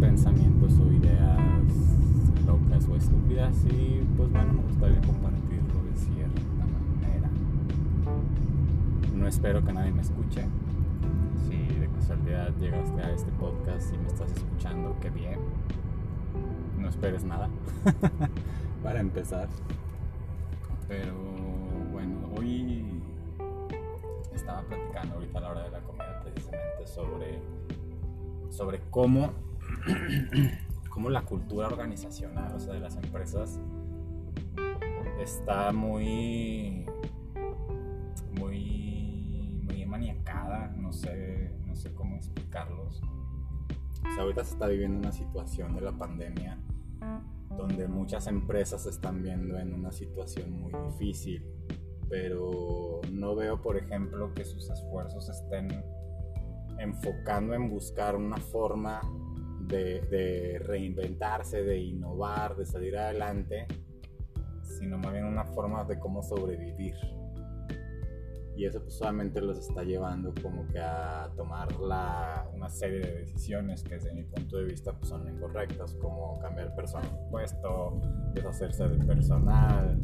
pensamientos o ideas locas o estúpidas y pues bueno, me gustaría compartirlo de cierta manera. No espero que nadie me escuche. Si de casualidad llegaste a este podcast y me estás escuchando, qué bien. No esperes nada para empezar. Pero bueno, hoy estaba platicando ahorita a la hora de la comida precisamente sobre, sobre cómo, cómo la cultura organizacional, o sea, de las empresas, está muy, muy, muy maniacada, no sé, no sé cómo explicarlos. O sea, ahorita se está viviendo una situación de la pandemia donde muchas empresas se están viendo en una situación muy difícil, pero no veo, por ejemplo, que sus esfuerzos estén enfocando en buscar una forma de, de reinventarse, de innovar, de salir adelante, sino más bien una forma de cómo sobrevivir. Y eso pues solamente los está llevando como que a tomar la, una serie de decisiones que desde mi punto de vista pues, son incorrectas, como cambiar personal puesto, deshacerse del personal,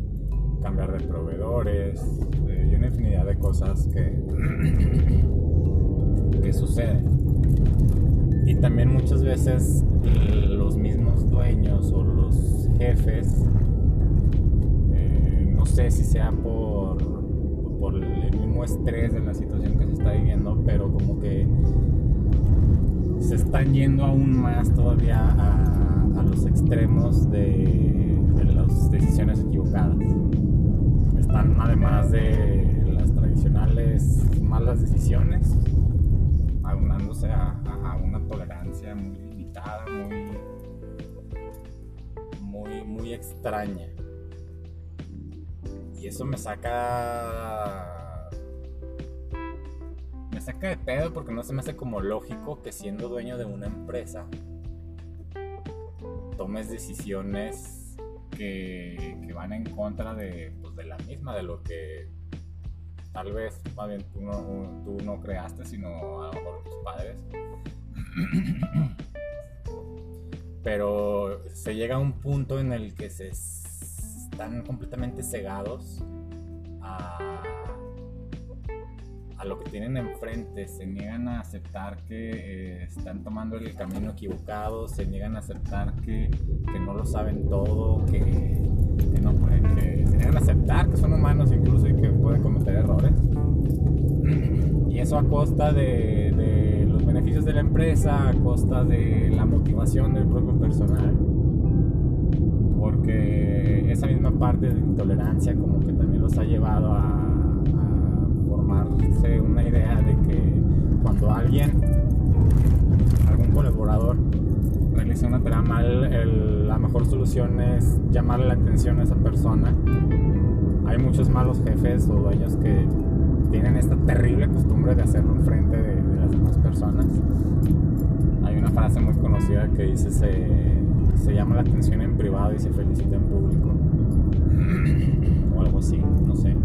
cambiar de proveedores eh, y una infinidad de cosas que, que suceden. Y también muchas veces los mismos dueños o los jefes, eh, no sé si sea por por el mismo estrés de la situación que se está viviendo, pero como que se están yendo aún más todavía a, los extremos de, las decisiones equivocadas. Están además de las tradicionales malas decisiones, a una tolerancia muy limitada, muy, muy, muy extraña. Y eso me saca. Me saca de pedo porque no se me hace como lógico que siendo dueño de una empresa tomes decisiones que, que van en contra de, pues, de, la misma, de lo que tal vez más bien tú no, tú no creaste, sino a lo mejor tus padres. Pero se llega a un punto en el que se están completamente cegados a, lo que tienen enfrente, se niegan a aceptar que eh, están tomando el camino equivocado, se niegan a aceptar que, que no lo saben todo, que, que no pueden, que a aceptar que son humanos incluso y que pueden cometer errores. Y eso a costa de, de los beneficios de la empresa, a costa de la motivación del propio personal porque esa misma parte de intolerancia como que también los ha llevado a, a formarse una idea de que cuando alguien, algún colaborador, realiza una tarea mal, la mejor solución es llamarle la atención a esa persona. Hay muchos malos jefes o dueños que tienen esta terrible costumbre de hacerlo enfrente de, de las demás personas. Hay una frase muy conocida que dice se llama la atención en privado y se felicita en público. o algo así, no sé.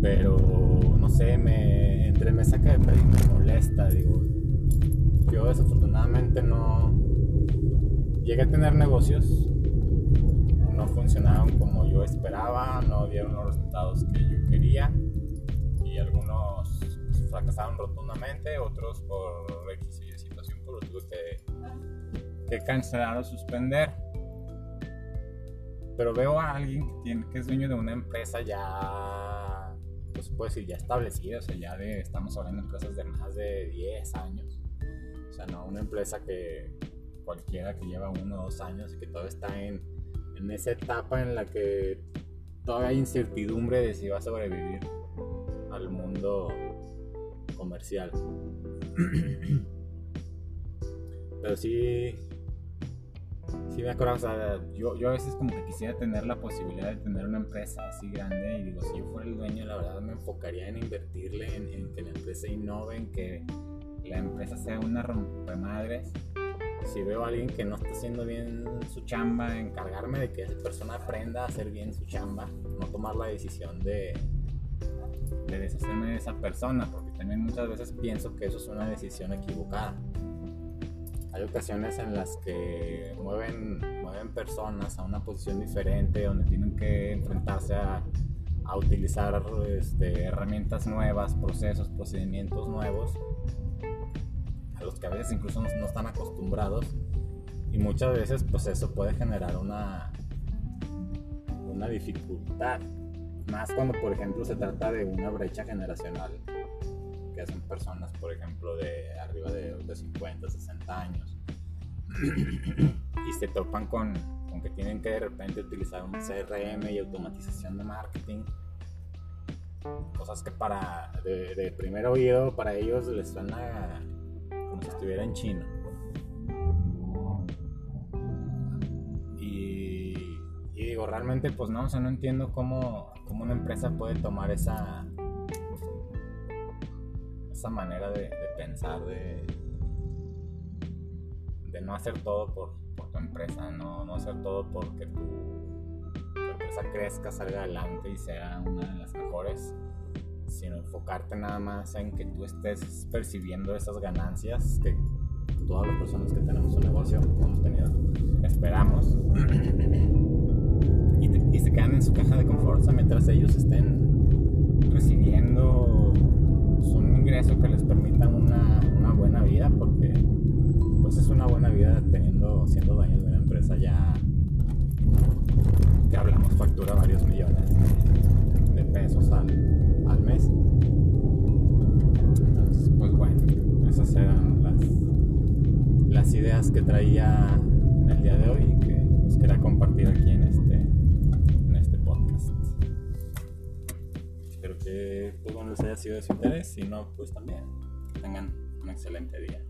Pero, no sé, me, entre me saca de pedo y me molesta, digo. Yo desafortunadamente no llegué a tener negocios, no funcionaron como yo esperaba, no dieron los resultados que yo quería y algunos fracasaron rotundamente, otros por X y situación, por lo tuve que, cancelar o suspender. Pero veo a alguien que, tiene, que es dueño de una empresa ya, pues puede decir, ya establecida, o sea, ya de, estamos hablando de empresas de más de 10 años. Sea, no una empresa que cualquiera que lleva uno o dos años y que todavía está en, en esa etapa en la que todavía hay incertidumbre de si va a sobrevivir al mundo comercial. Pero sí, sí me acuerdo, o sea, yo, yo a veces como que quisiera tener la posibilidad de tener una empresa así grande y digo, si yo fuera el dueño, la verdad me enfocaría en invertirle, en, en que la empresa innove, en que la empresa sea una rompemadres si veo a alguien que no está haciendo bien su chamba, encargarme de que esa persona aprenda a hacer bien su chamba, no tomar la decisión de, de deshacerme de esa persona, porque también muchas veces pienso que eso es una decisión equivocada. Hay ocasiones en las que mueven, mueven personas a una posición diferente, donde tienen que enfrentarse a, a utilizar este, herramientas nuevas, procesos, procedimientos nuevos, a los que a veces incluso no, están acostumbrados. Y muchas veces pues eso puede generar una, una dificultad, más cuando por ejemplo se trata de una brecha generacional, que son personas por ejemplo de arriba de, de 50, 60 años, y se topan con, con que tienen que de repente utilizar un CRM y automatización de marketing. Cosas que para de, de, primer oído para ellos les suena si estuviera en chino. Y, digo, realmente pues no, o sea, no entiendo cómo, cómo una empresa puede tomar esa, esa manera de, pensar, de, de no hacer todo por, por tu empresa, no, no hacer todo porque tu empresa crezca, salga adelante y sea una de las mejores sino enfocarte nada más en que tú estés percibiendo esas ganancias que todas las personas que tenemos un negocio hemos tenido, esperamos, y, se quedan en su caja de confort mientras ellos estén recibiendo un ingreso que les permita una, una, buena vida, porque pues es una buena vida teniendo, siendo dueños de una empresa ya que hablamos factura varios millones de pesos al mes. Entonces, pues bueno, esas eran las, las ideas que traía en el día de hoy y que pues, quería compartir aquí en este, en este podcast. Espero que todo les haya sido de su interés, si no, pues también tengan un excelente día.